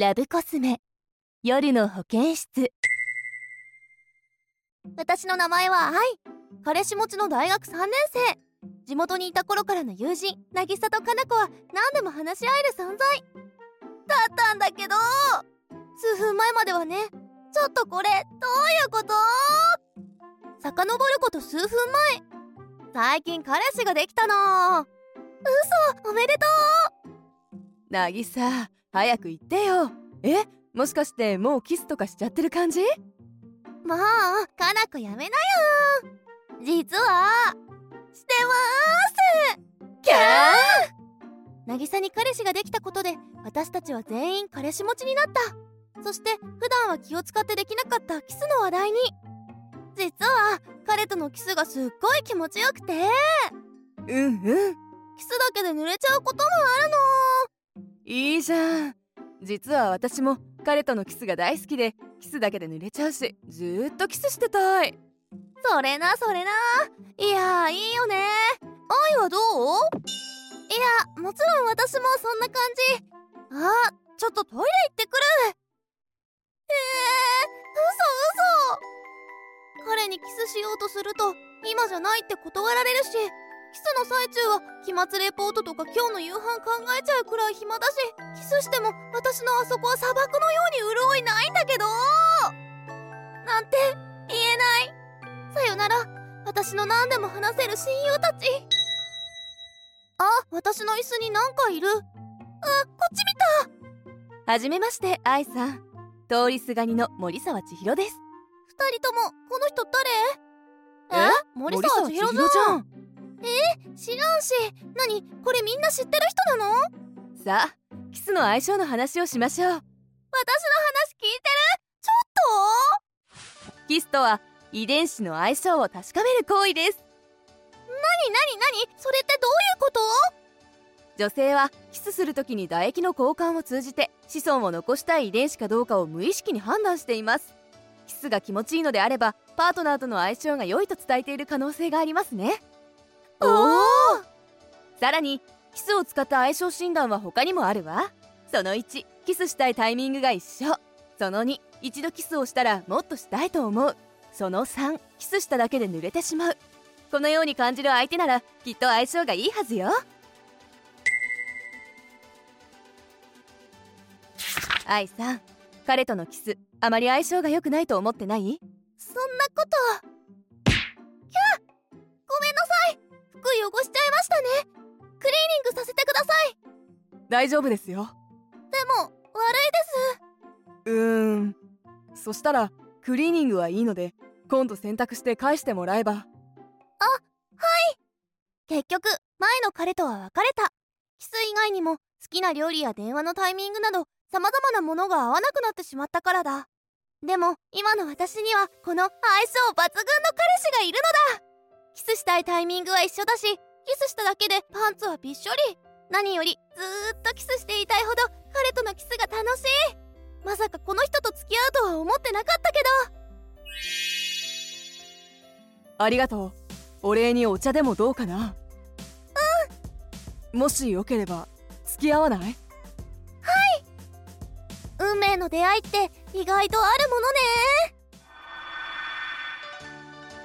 ラブコスメ。夜の保健室。私の名前は愛彼氏持ちの大学3年生。地元にいた頃からの友人渚とかな子は何でも話し合える存在。だったんだけど数分前まではねちょっとこれどういうこと？遡ること数分前。最近彼氏ができたの嘘おめでとう。渚早く言ってよ。えもしかしてもうキスとかしちゃってる感じ？もうかなこやめなよ。実はしてます。キャー！渚に彼氏ができたことで私たちは全員彼氏持ちになった。そして普段は気を使ってできなかったキスの話題に。実は彼とのキスがすっごい気持ちよくて。うんうん。キスだけで濡れちゃうこともあるのいいじゃん。実は私も彼とのキスが大好きでキスだけで濡れちゃうしずっとキスしてた。いそれなそれな。いやいいよね。愛はどう？いやもちろん私もそんな感じ。あちょっとトイレ行ってくる。えー、嘘嘘。彼にキスしようとすると今じゃないって断られるし。キスの最中は期末レポートとか今日の夕飯考えちゃうくらい暇だしキスしても私のあそこは砂漠のように潤いないんだけど。なんて言えない。さよなら私の何でも話せる親友たち。あ私の椅子に何かいる。あこっち見た。はじめまして愛さん。通りすがりの森沢千尋です。二人ともこの人誰？え？森沢千尋じゃんえ？知らんし。何？これみんな知ってる人なの？さあキスの相性の話をしましょう。私の話聞いてる？ちょっと？キスとは遺伝子の相性を確かめる行為です。なになになにそれってどういうこと？女性はキスする時に唾液の交換を通じて子孫を残したい遺伝子かどうかを無意識に判断しています。キスが気持ちいいのであればパートナーとの相性が良いと伝えている可能性がありますねおおさらにキスを使った相性診断は他にもあるわ。その1キスしたいタイミングが一緒。その2一度キスをしたらもっとしたいと思う。その3キスしただけで濡れてしまう。このように感じる相手ならきっと相性がいいはずよ。愛さん彼とのキスあまり相性が良くないと思ってない？そんなこと汚しちゃいましたね。クリーニングさせてください。大丈夫ですよ。でも悪いです。うーん。そしたらクリーニングはいいので今度洗濯して返してもらえば。あはい。結局前の彼とは別れた。キス以外にも好きな料理や電話のタイミングなど様々なものが合わなくなってしまったからだ。でも今の私にはこの相性抜群の彼氏がいるのだキスしたいタイミングは一緒だしキスしただけでパンツはびっしょり。何よりずーっとキスしていたいほど彼とのキスが楽しい。まさかこの人と付き合うとは思ってなかったけど。ありがとう。お礼にお茶でもどうかな。うん。もしよければ付き合わない？はい。運命の出会いって意外とあるものね。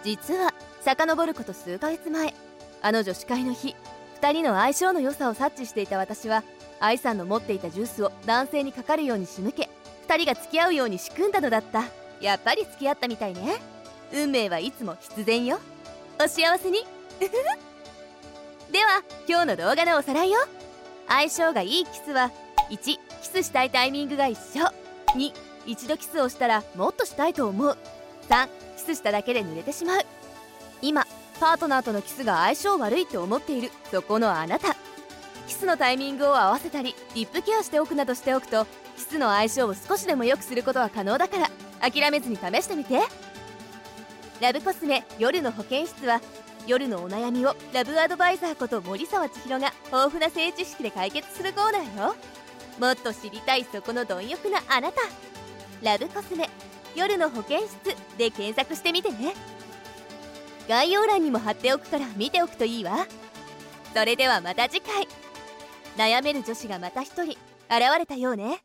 実は遡ること数ヶ月前あの女子会の日2人の相性の良さを察知していた私は愛さんの持っていたジュースを男性にかかるように仕向け2人が付き合うように仕組んだのだった。やっぱり付き合ったみたいね。運命はいつも必然よ。お幸せに。では今日の動画のおさらいよ。相性がいいキスは1キスしたいタイミングが一緒。2一度キスをしたらもっとしたいと思う。3キスしただけで濡れてしまう。パートナーとのキスが相性悪いって思っている。そこのあなた。キスのタイミングを合わせたりリップケアしておくなどしておくとキスの相性を少しでも良くすることは可能だから諦めずに試してみて。ラブコスメ夜の保健室は夜のお悩みをラブアドバイザーこと森沢千尋が豊富な性知識で解決するコーナーよ。もっと知りたいそこの貪欲なあなた。ラブコスメ夜の保健室で検索してみてね。概要欄にも貼っておくから見ておくといいわ。それではまた次回。悩める女子がまた一人現れたようね。